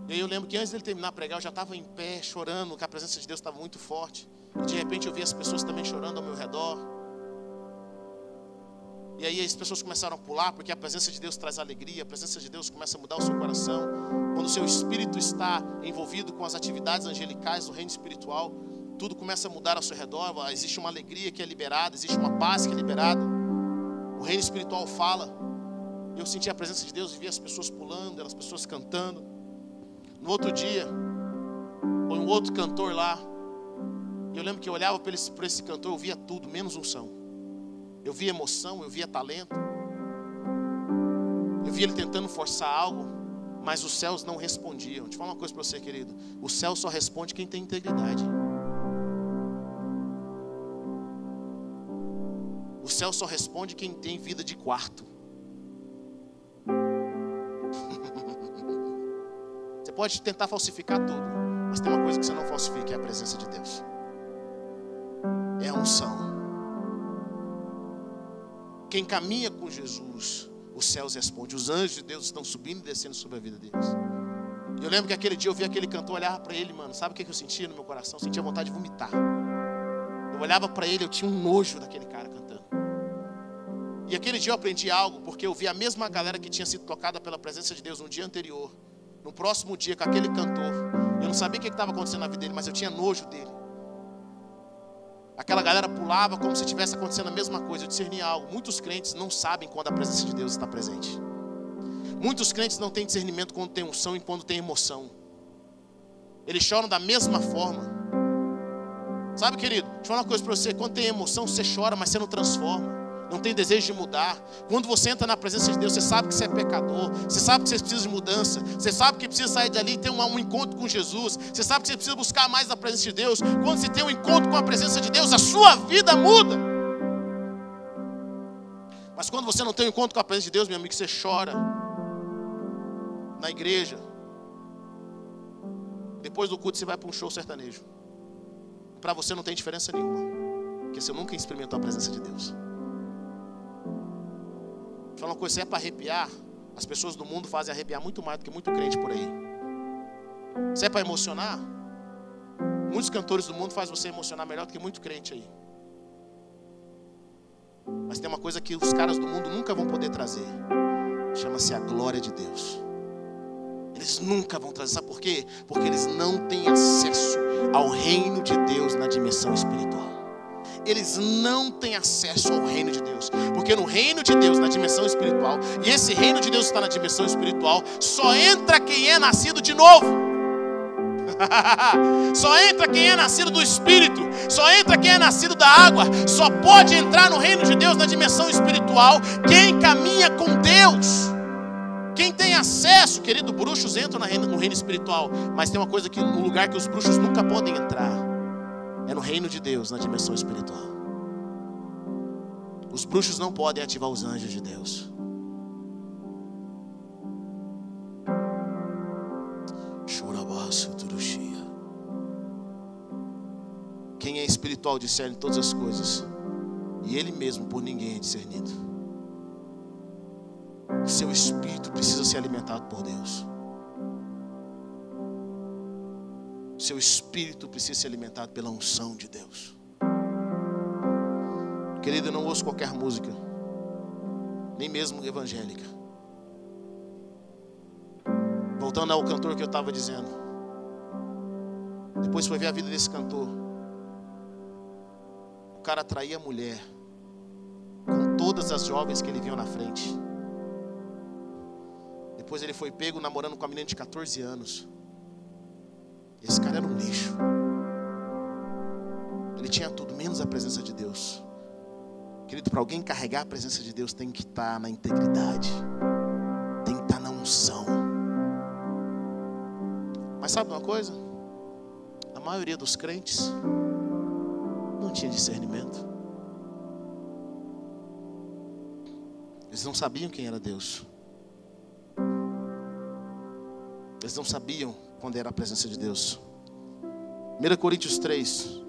E aí eu lembro que antes dele terminar de pregar, eu já estava em pé, chorando, que a presença de Deus estava muito forte. E de repente eu vi as pessoas também chorando ao meu redor. E aí as pessoas começaram a pular, porque a presença de Deus traz alegria, a presença de Deus começa a mudar o seu coração. Quando o seu espírito está envolvido com as atividades angelicais do reino espiritual, tudo começa a mudar ao seu redor, existe uma alegria que é liberada, existe uma paz que é liberada. O reino espiritual fala. Eu senti a presença de Deus e vi as pessoas pulando, as pessoas cantando. No outro dia, foi um outro cantor lá. Eu lembro que eu olhava para esse, esse cantor, eu via tudo, menos um som. Eu via emoção, eu via talento. Eu via ele tentando forçar algo, mas os céus não respondiam. Deixa eu falar uma coisa para você, querido. O céu só responde quem tem integridade. O céu só responde quem tem vida de quarto. [LAUGHS] Você pode tentar falsificar tudo, mas tem uma coisa que você não falsifica: é a presença de Deus. É a unção. Quem caminha com Jesus, os céus respondem. Os anjos de Deus estão subindo e descendo sobre a vida deles. E eu lembro que aquele dia eu vi aquele cantor olhar para ele, mano. Sabe o que eu sentia no meu coração? Eu sentia vontade de vomitar. Eu olhava para ele, eu tinha um nojo daquele cara cantando. E aquele dia eu aprendi algo, porque eu vi a mesma galera que tinha sido tocada pela presença de Deus no dia anterior. No próximo dia, com aquele cantor. Eu não sabia o que estava acontecendo na vida dele, mas eu tinha nojo dele. Aquela galera pulava como se estivesse acontecendo a mesma coisa. Eu discerni algo. Muitos crentes não sabem quando a presença de Deus está presente. Muitos crentes não têm discernimento quando tem unção e quando tem emoção. Eles choram da mesma forma. Sabe, querido? Deixa eu falar uma coisa para você. Quando tem emoção, você chora, mas você não transforma não tem desejo de mudar. Quando você entra na presença de Deus, você sabe que você é pecador, você sabe que você precisa de mudança, você sabe que precisa sair dali e ter um, encontro com Jesus, você sabe que você precisa buscar mais a presença de Deus. Quando você tem um encontro com a presença de Deus, a sua vida muda. Mas quando você não tem um encontro com a presença de Deus, meu amigo, você chora na igreja. Depois do culto você vai para um show sertanejo. Para você não tem diferença nenhuma. Porque você nunca experimentou a presença de Deus. Vou falar uma coisa, se é para arrepiar, as pessoas do mundo fazem arrepiar muito mais do que muito crente por aí. Se é para emocionar, muitos cantores do mundo fazem você emocionar melhor do que muito crente aí. Mas tem uma coisa que os caras do mundo nunca vão poder trazer. Chama-se a glória de Deus. Eles nunca vão trazer. Sabe por quê? Porque eles não têm acesso ao reino de Deus na dimensão espiritual eles não têm acesso ao reino de Deus. Porque no reino de Deus, na dimensão espiritual, e esse reino de Deus está na dimensão espiritual, só entra quem é nascido de novo. [LAUGHS] só entra quem é nascido do Espírito, só entra quem é nascido da água, só pode entrar no reino de Deus na dimensão espiritual quem caminha com Deus. Quem tem acesso, querido, bruxos entram no reino espiritual, mas tem uma coisa que no lugar que os bruxos nunca podem entrar é no reino de Deus, na dimensão espiritual. Os bruxos não podem ativar os anjos de Deus. Quem é espiritual discerne todas as coisas, e ele mesmo por ninguém é discernido. Seu espírito precisa ser alimentado por Deus. Seu espírito precisa ser alimentado pela unção de Deus. Querido, eu não ouço qualquer música, nem mesmo evangélica. Voltando ao cantor que eu estava dizendo. Depois foi ver a vida desse cantor. O cara atraía a mulher com todas as jovens que ele viu na frente. Depois ele foi pego namorando com a menina de 14 anos. Esse cara era um lixo. Ele tinha tudo, menos a presença de Deus. Querido, para alguém carregar a presença de Deus tem que estar na integridade, tem que estar na unção. Mas sabe uma coisa? A maioria dos crentes não tinha discernimento. Eles não sabiam quem era Deus. Eles não sabiam quando era a presença de Deus. 1 Coríntios 3.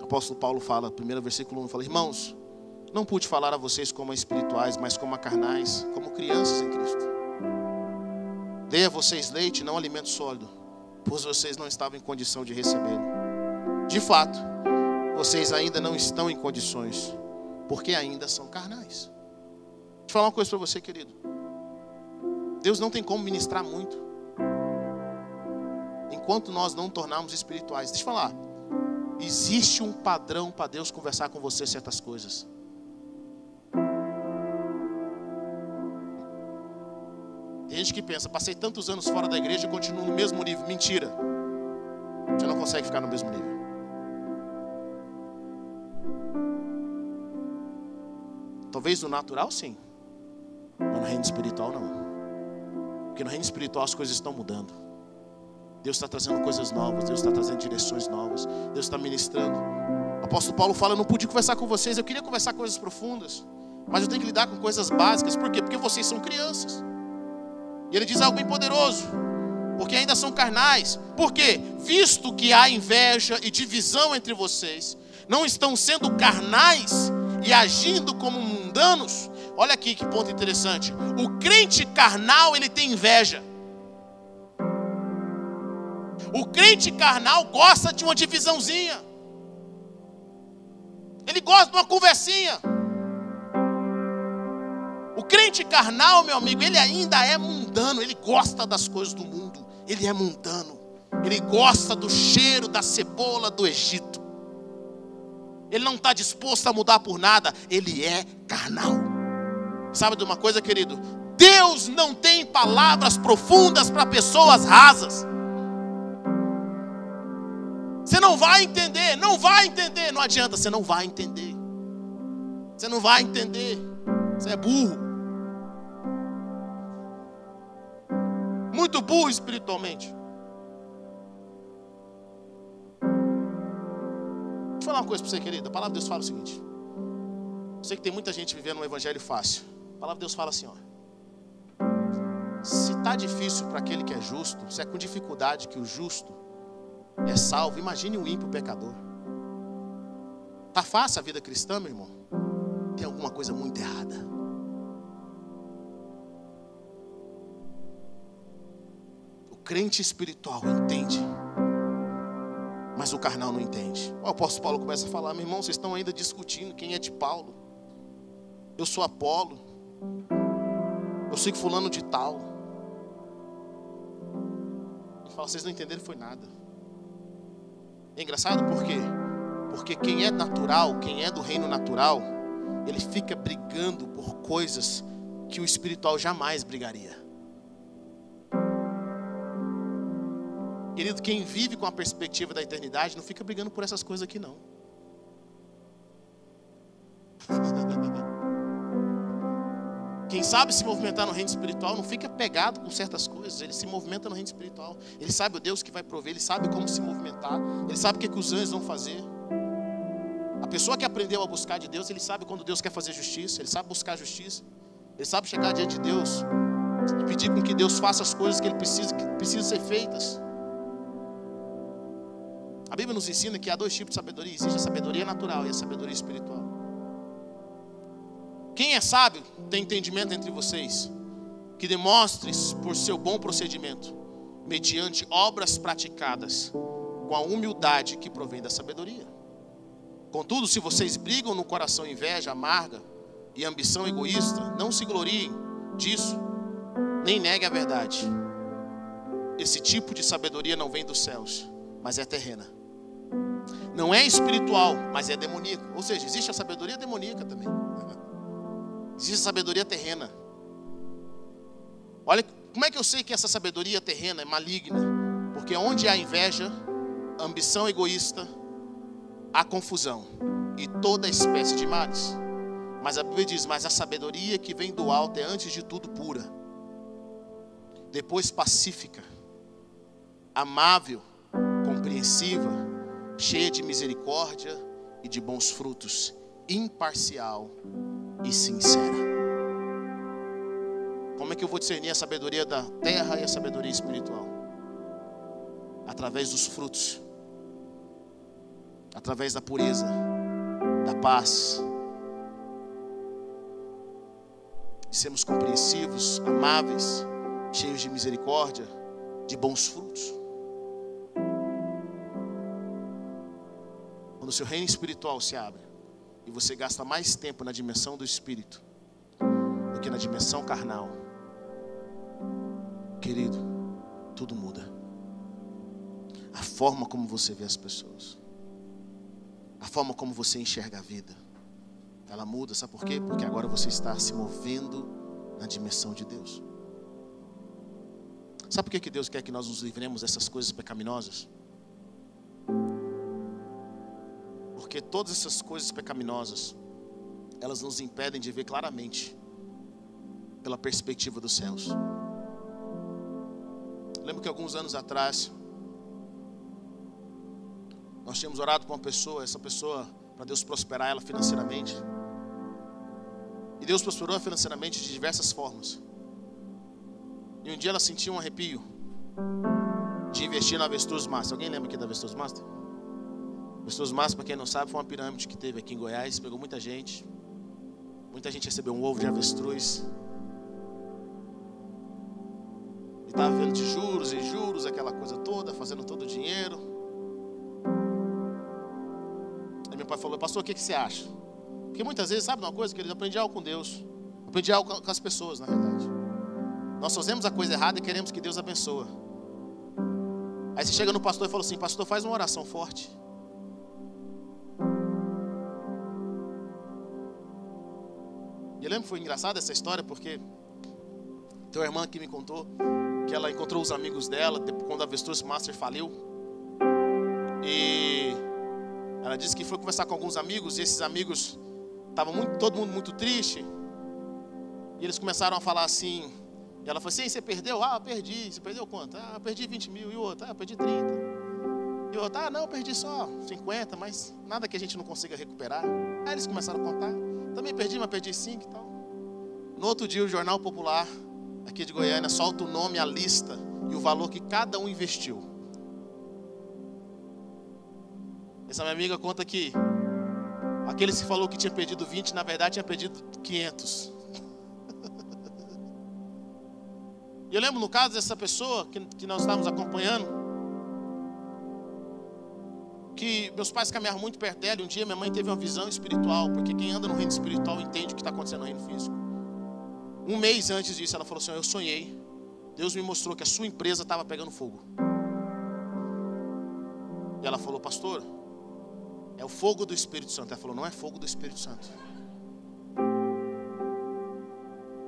O apóstolo Paulo fala, primeiro versículo 1, fala: Irmãos, não pude falar a vocês como espirituais, mas como a carnais, como crianças em Cristo. Dei a vocês leite, não alimento sólido, pois vocês não estavam em condição de recebê-lo. De fato, vocês ainda não estão em condições, porque ainda são carnais. Deixa eu falar uma coisa para você, querido. Deus não tem como ministrar muito. Enquanto nós não tornarmos espirituais. Deixa eu falar. Existe um padrão para Deus conversar com você certas coisas. Tem gente que pensa, passei tantos anos fora da igreja e continuo no mesmo nível. Mentira. Você não consegue ficar no mesmo nível. Talvez no natural sim, mas no reino espiritual não. Porque no reino espiritual as coisas estão mudando. Deus está trazendo coisas novas, Deus está trazendo direções novas, Deus está ministrando. O apóstolo Paulo fala: Eu não pude conversar com vocês, eu queria conversar coisas profundas, mas eu tenho que lidar com coisas básicas. Por quê? Porque vocês são crianças. E ele diz algo bem poderoso, porque ainda são carnais. Por quê? Visto que há inveja e divisão entre vocês, não estão sendo carnais e agindo como mundanos, Olha aqui que ponto interessante. O crente carnal, ele tem inveja. O crente carnal gosta de uma divisãozinha. Ele gosta de uma conversinha. O crente carnal, meu amigo, ele ainda é mundano, ele gosta das coisas do mundo. Ele é mundano. Ele gosta do cheiro da cebola do Egito. Ele não está disposto a mudar por nada. Ele é carnal. Sabe de uma coisa, querido? Deus não tem palavras profundas para pessoas rasas. Você não vai entender, não vai entender, não adianta, você não vai entender. Você não vai entender. Você é burro. Muito burro espiritualmente. Deixa eu falar uma coisa para você, querida. A palavra de Deus fala o seguinte. Eu sei que tem muita gente vivendo um evangelho fácil. A palavra de Deus fala assim, ó. Se está difícil para aquele que é justo, se é com dificuldade que o justo é salvo, imagine o ímpio pecador. Tá fácil a vida cristã, meu irmão? Tem alguma coisa muito errada. O crente espiritual entende, mas o carnal não entende. O apóstolo Paulo começa a falar: meu irmão, vocês estão ainda discutindo quem é de Paulo. Eu sou Apolo. Eu sigo fulano de tal. Ele fala, vocês não entenderam, foi nada. É engraçado por quê? Porque quem é natural, quem é do reino natural, ele fica brigando por coisas que o espiritual jamais brigaria. Querido, quem vive com a perspectiva da eternidade não fica brigando por essas coisas aqui não. [LAUGHS] Quem sabe se movimentar no reino espiritual não fica pegado com certas coisas, ele se movimenta no reino espiritual. Ele sabe o Deus que vai prover, ele sabe como se movimentar, ele sabe o que, que os anjos vão fazer. A pessoa que aprendeu a buscar de Deus, ele sabe quando Deus quer fazer justiça, ele sabe buscar justiça, ele sabe chegar diante de Deus e pedir com que Deus faça as coisas que ele precisa, que precisam ser feitas. A Bíblia nos ensina que há dois tipos de sabedoria: existe a sabedoria natural e a sabedoria espiritual. Quem é sábio tem entendimento entre vocês, que demonstres por seu bom procedimento, mediante obras praticadas, com a humildade que provém da sabedoria. Contudo, se vocês brigam no coração inveja amarga e ambição egoísta, não se gloriem disso, nem neguem a verdade. Esse tipo de sabedoria não vem dos céus, mas é terrena. Não é espiritual, mas é demoníaca. Ou seja, existe a sabedoria demoníaca também. Existe sabedoria terrena. Olha, como é que eu sei que essa sabedoria terrena é maligna? Porque onde há inveja, ambição egoísta, há confusão e toda espécie de males. Mas a Bíblia diz: Mas a sabedoria que vem do alto é antes de tudo pura, depois pacífica, amável, compreensiva, cheia de misericórdia e de bons frutos, imparcial e sincera. Como é que eu vou discernir a sabedoria da terra e a sabedoria espiritual? Através dos frutos, através da pureza, da paz, de sermos compreensivos, amáveis, cheios de misericórdia, de bons frutos. Quando o seu reino espiritual se abre, e você gasta mais tempo na dimensão do espírito do que na dimensão carnal, querido, tudo muda. A forma como você vê as pessoas, a forma como você enxerga a vida, ela muda, sabe por quê? Porque agora você está se movendo na dimensão de Deus. Sabe por que, Deus quer que nós nos livremos dessas coisas pecaminosas? Porque todas essas coisas pecaminosas, elas nos impedem de ver claramente pela perspectiva dos céus. Lembro que alguns anos atrás nós tínhamos orado com uma pessoa, essa pessoa para Deus prosperar ela financeiramente. E Deus prosperou financeiramente de diversas formas. E um dia ela sentiu um arrepio de investir na Avestruz Master. Alguém lembra aqui da Avestruz Master? Pessoas Master, para quem não sabe, foi uma pirâmide que teve aqui em Goiás, pegou muita gente. Muita gente recebeu um ovo de avestruz. E estava vendo de juros e juros, aquela coisa toda, fazendo todo o dinheiro. Aí meu pai falou, pastor, o que, que você acha? Porque muitas vezes, sabe uma coisa, querido? Aprendi algo com Deus. Aprendi algo com as pessoas, na verdade. Nós fazemos a coisa errada e queremos que Deus abençoe. Aí você chega no pastor e fala assim: Pastor, faz uma oração forte. E eu lembro que foi engraçada essa história porque tem uma irmã que me contou que ela encontrou os amigos dela quando a Avestruz Master faliu. E ela disse que foi conversar com alguns amigos e esses amigos estavam muito, todo mundo muito triste. E eles começaram a falar assim. E ela falou assim: você perdeu? Ah, perdi. Você perdeu quanto? Ah, perdi 20 mil. E o outro? Ah, perdi 30. E o outro? Ah, não, perdi só 50, mas nada que a gente não consiga recuperar. Aí eles começaram a contar. Também perdi, mas perdi 5 e tal. No outro dia, o Jornal Popular, aqui de Goiânia, solta o nome, a lista e o valor que cada um investiu. Essa minha amiga conta que aquele que falou que tinha perdido 20, na verdade tinha perdido 500. [LAUGHS] E eu lembro no caso dessa pessoa que, que nós estávamos acompanhando, que meus pais caminharam muito perto dela. E um dia minha mãe teve uma visão espiritual, porque quem anda no reino espiritual entende o que está acontecendo no reino físico. Um mês antes disso, ela falou assim: Eu sonhei. Deus me mostrou que a sua empresa estava pegando fogo. E ela falou, pastor, é o fogo do Espírito Santo. Ela falou, não é fogo do Espírito Santo.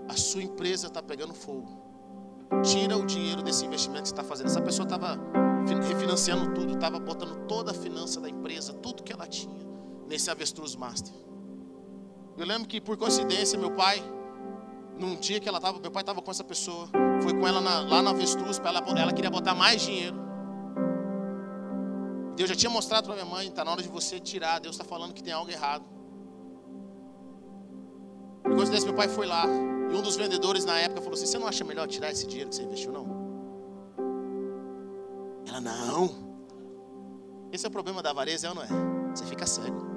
A sua empresa está pegando fogo. Tira o dinheiro desse investimento que você está fazendo. Essa pessoa estava refinanciando tudo, estava botando toda a finança da empresa, tudo que ela tinha, nesse avestruz master. Eu lembro que por coincidência meu pai, num dia que ela tava, meu pai estava com essa pessoa, foi com ela na, lá na avestruz, para ela, ela queria botar mais dinheiro. Deus já tinha mostrado para minha mãe, está na hora de você tirar. Deus está falando que tem algo errado. Por coincidência, meu pai foi lá. E um dos vendedores na época falou assim: Você não acha melhor tirar esse dinheiro que você investiu, não? Ela, não. Esse é o problema da avareza, é ou não é? Você fica cego.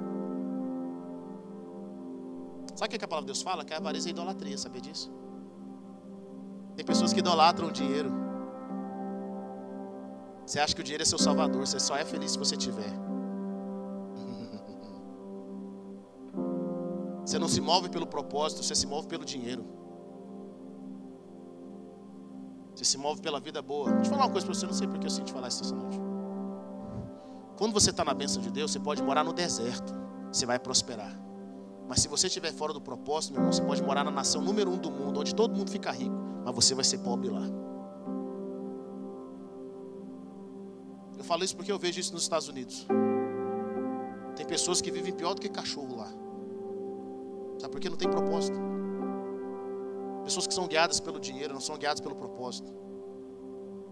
Sabe o que a palavra de Deus fala? Que a avareza é idolatria, sabia disso? Tem pessoas que idolatram o dinheiro. Você acha que o dinheiro é seu salvador, você só é feliz se você tiver. [LAUGHS] Você não se move pelo propósito, você se move pelo dinheiro. Você se move pela vida boa. Deixa eu falar uma coisa para você, não sei porque eu sinto falar isso essa noite. Quando você está na bênção de Deus, você pode morar no deserto, você vai prosperar. Mas se você estiver fora do propósito, meu irmão, você pode morar na nação número um do mundo, onde todo mundo fica rico, mas você vai ser pobre lá. Eu falo isso porque eu vejo isso nos Estados Unidos. Tem pessoas que vivem pior do que cachorro lá. Sabe por quê? Não tem propósito. Pessoas que são guiadas pelo dinheiro, não são guiadas pelo propósito.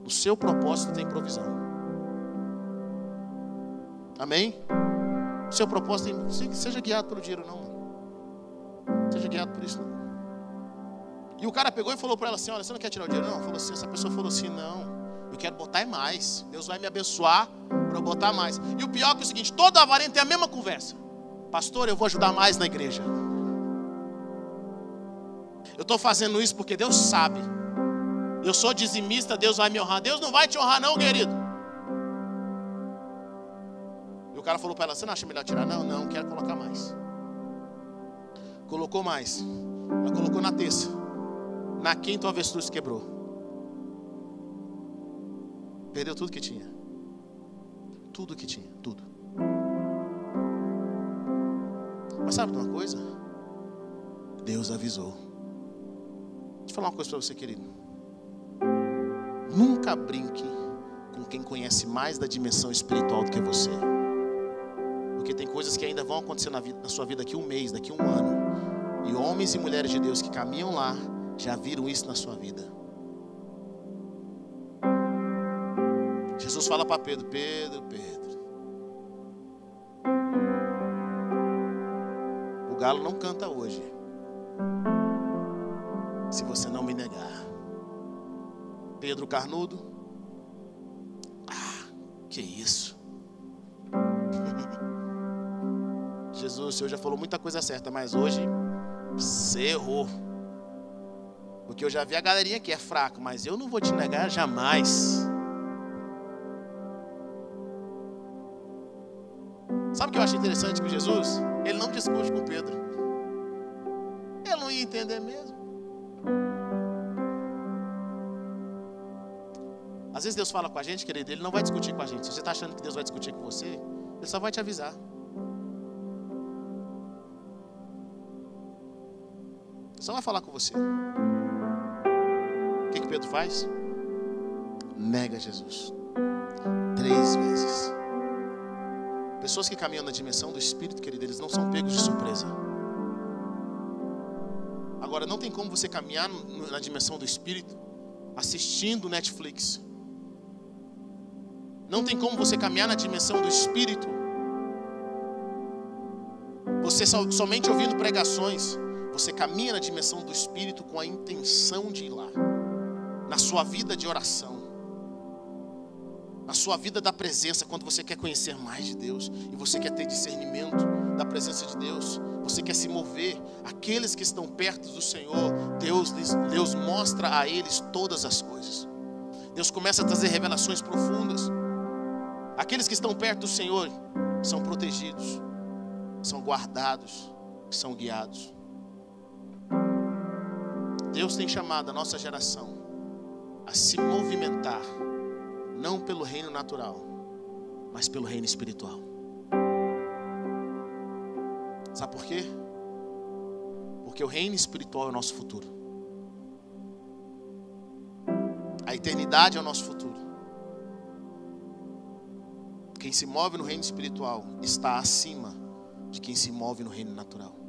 O seu propósito tem provisão. Amém? O seu propósito tem. Seja guiado pelo dinheiro, não. Seja guiado por isso, não. E o cara pegou e falou para ela assim: Olha, você não quer tirar o dinheiro? Não. Falou assim, essa pessoa falou assim: Não, eu quero botar mais. Deus vai me abençoar para eu botar mais. E o pior é, é o seguinte: toda avarenta tem a mesma conversa. Pastor, eu vou ajudar mais na igreja. Eu estou fazendo isso porque Deus sabe. Eu sou dizimista, Deus vai me honrar. Deus não vai te honrar, não, querido. E o cara falou para ela: Você não acha melhor tirar? Não, não, quero colocar mais. Colocou mais. Ela colocou na terça. Na quinta, o avestruz quebrou. Perdeu tudo que tinha. Tudo que tinha, tudo. Mas sabe de uma coisa? Deus avisou. Eu falar uma coisa para você, querido. Nunca brinque com quem conhece mais da dimensão espiritual do que você. Porque tem coisas que ainda vão acontecer na, vida, na sua vida daqui um mês, daqui um ano. E homens e mulheres de Deus que caminham lá já viram isso na sua vida. Jesus fala para Pedro: Pedro, Pedro. O galo não canta hoje se você não me negar. Pedro Carnudo. Ah, que isso. [LAUGHS] Jesus, o Senhor já falou muita coisa certa, mas hoje você errou. Porque eu já vi a galerinha que é fraco, mas eu não vou te negar jamais. Sabe o que eu acho interessante com Jesus? Ele não discute com Pedro. Ele não ia entender mesmo. Às vezes Deus fala com a gente, querido, Ele não vai discutir com a gente. Se você está achando que Deus vai discutir com você, Ele só vai te avisar. Só vai falar com você. O que, que Pedro faz? Nega Jesus. Três vezes. Pessoas que caminham na dimensão do Espírito, querido, eles não são pegos de surpresa. Agora, não tem como você caminhar na dimensão do Espírito assistindo Netflix. Não tem como você caminhar na dimensão do Espírito você somente ouvindo pregações você caminha na dimensão do Espírito com a intenção de ir lá. Na sua vida de oração. Na sua vida da presença, quando você quer conhecer mais de Deus. E você quer ter discernimento da presença de Deus. Você quer se mover. Aqueles que estão perto do Senhor, Deus, Deus mostra a eles todas as coisas. Deus começa a trazer revelações profundas. Aqueles que estão perto do Senhor são protegidos, são guardados, são guiados. Deus tem chamado a nossa geração a se movimentar, não pelo reino natural, mas pelo reino espiritual. Sabe por quê? Porque o reino espiritual é o nosso futuro. A eternidade é o nosso futuro. Quem se move no reino espiritual está acima de quem se move no reino natural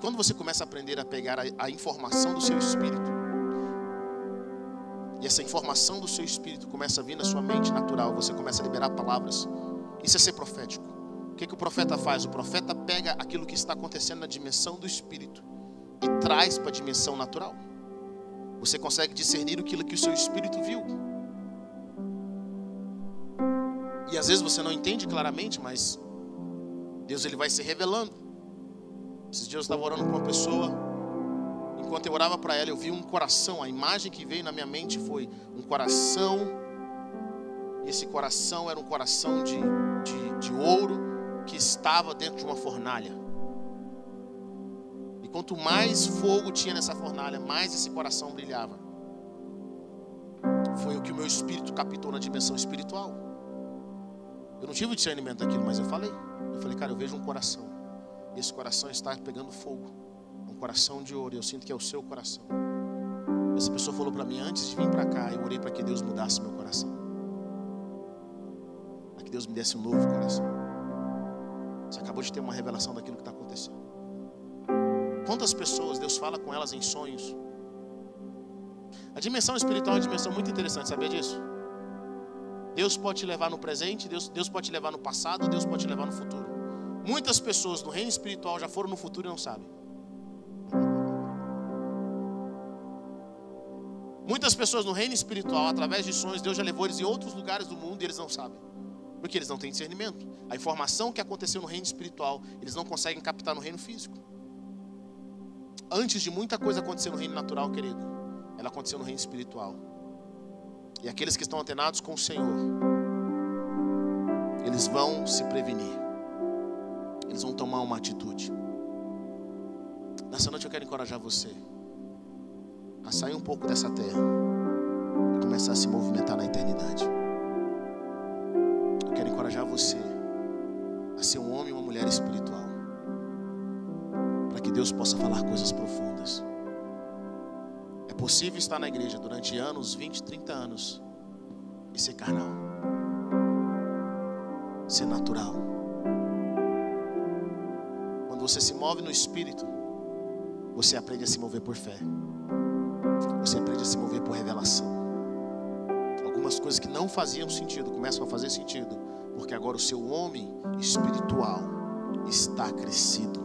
quando você começa a aprender a pegar a, a informação do seu espírito, e essa informação do seu espírito começa a vir na sua mente natural, você começa a liberar palavras. Isso é ser profético. O que, que o profeta faz? O profeta pega aquilo que está acontecendo na dimensão do espírito e traz para a dimensão natural. Você consegue discernir aquilo que o seu espírito viu. E às vezes você não entende claramente, mas Deus ele vai se revelando. Esses dias eu estava orando para uma pessoa. Enquanto eu orava para ela, eu vi um coração. A imagem que veio na minha mente foi um coração. E esse coração era um coração de, de, de ouro que estava dentro de uma fornalha. E quanto mais fogo tinha nessa fornalha, mais esse coração brilhava. Foi o que o meu espírito captou na dimensão espiritual. Eu não tive o discernimento daquilo, mas eu falei. Eu falei, cara, eu vejo um coração. Esse coração está pegando fogo. Um coração de ouro. Eu sinto que é o seu coração. Essa pessoa falou para mim antes de vir para cá. Eu orei para que Deus mudasse meu coração. Para que Deus me desse um novo coração. Você acabou de ter uma revelação daquilo que está acontecendo. Quantas pessoas Deus fala com elas em sonhos? A dimensão espiritual é uma dimensão muito interessante, sabia disso? Deus pode te levar no presente, Deus, Deus pode te levar no passado, Deus pode te levar no futuro. Muitas pessoas no reino espiritual já foram no futuro e não sabem. Muitas pessoas no reino espiritual, através de sonhos, Deus já levou eles em outros lugares do mundo e eles não sabem. Porque eles não têm discernimento. A informação que aconteceu no reino espiritual, eles não conseguem captar no reino físico. Antes de muita coisa acontecer no reino natural, querido, ela aconteceu no reino espiritual. E aqueles que estão antenados com o Senhor, eles vão se prevenir eles vão tomar uma atitude. Nessa noite eu quero encorajar você a sair um pouco dessa terra e começar a se movimentar na eternidade. Eu quero encorajar você a ser um homem e uma mulher espiritual, para que Deus possa falar coisas profundas. Possível estar na igreja durante anos, 20, 30 anos, e ser carnal, ser natural quando você se move no espírito, você aprende a se mover por fé. Você aprende a se mover por revelação. Algumas coisas que não faziam sentido começam a fazer sentido, porque agora o seu homem espiritual está crescido,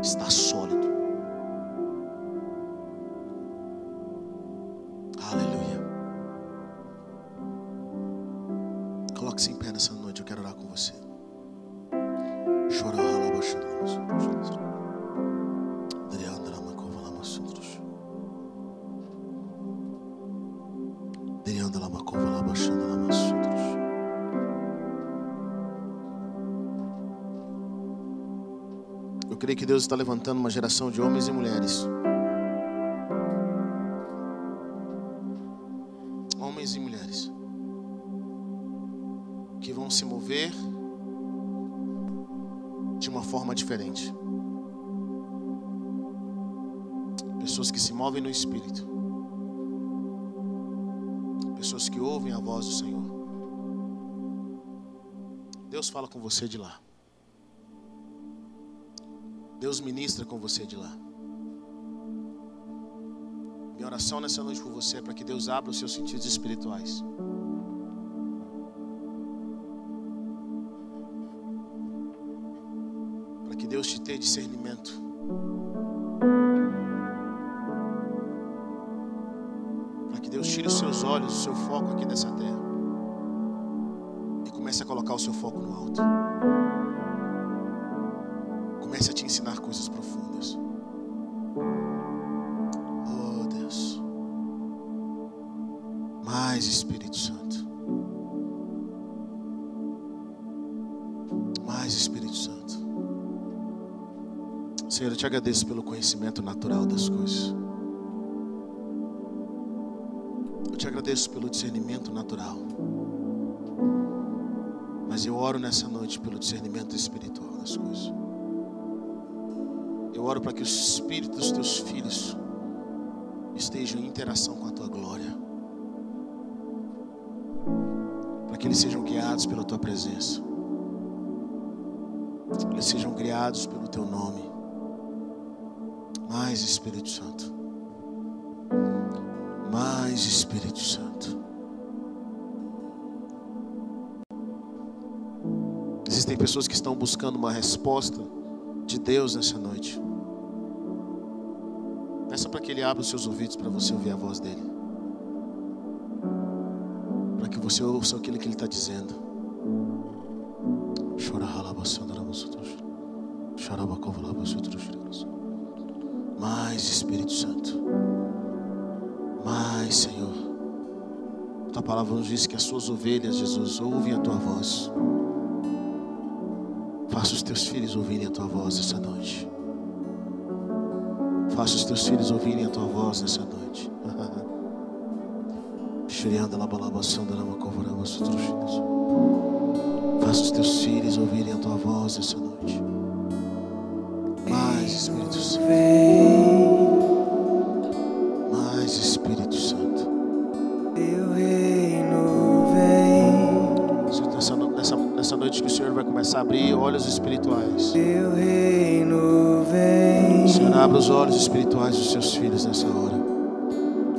está sólido. está levantando uma geração de homens e mulheres. Homens e mulheres. Que vão se mover de uma forma diferente. Pessoas que se movem no espírito. Pessoas que ouvem a voz do Senhor. Deus fala com você de lá. Deus ministra com você de lá. Minha oração nessa noite por você é para que Deus abra os seus sentidos espirituais. Para que Deus te dê discernimento. Para que Deus tire os seus olhos, o seu foco aqui nessa terra. E comece a colocar o seu foco no alto. Ensinar coisas profundas. Oh Deus. Mais Espírito Santo. Mais Espírito Santo. Senhor, eu te agradeço pelo conhecimento natural das coisas. Eu te agradeço pelo discernimento natural. Mas eu oro nessa noite pelo discernimento espiritual das coisas. Oro para que o espírito dos teus filhos estejam em interação com a tua glória. Para que eles sejam guiados pela tua presença. Eles sejam guiados pelo teu nome. Mais Espírito Santo. Mais Espírito Santo. Existem pessoas que estão buscando uma resposta de Deus nessa noite. Que Ele abra os seus ouvidos para você ouvir a voz dEle. Para que você ouça aquilo que Ele está dizendo. Mais Espírito Santo. Mais Senhor. Tua palavra nos diz que as suas ovelhas, Jesus, ouvem a tua voz. Faça os teus filhos ouvirem a tua voz essa noite. Faça os teus filhos ouvirem a tua voz nessa noite. [LAUGHS] Faça os teus filhos ouvirem a tua voz essa noite. Mais Espírito Santo. Mais Espírito Santo. Teu reino vem, Nessa, nessa, nessa noite que o Senhor vai começar a abrir olhos espirituais. teu reino abra os olhos espirituais dos seus filhos nessa hora.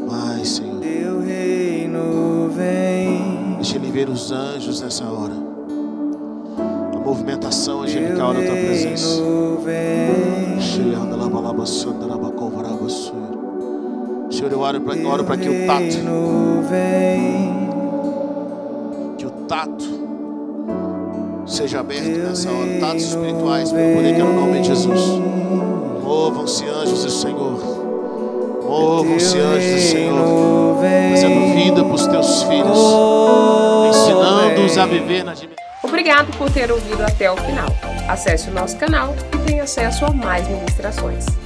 Mais, Senhor. teu reino vem, Deixa ele ver os anjos nessa hora. A movimentação angelical da tua presença. Senhor, eu oro para oro para que o tato, que o tato seja aberto nessa hora. Tatos espirituais, pelo poder que é no nome de Jesus. Movam-se anjos do Senhor. Movam-se anjos do Senhor. Trazendo vida para os teus filhos. Ensinando-os a viver na dimensão. Obrigado por ter ouvido até o final. Acesse o nosso canal e tenha acesso a mais ministrações.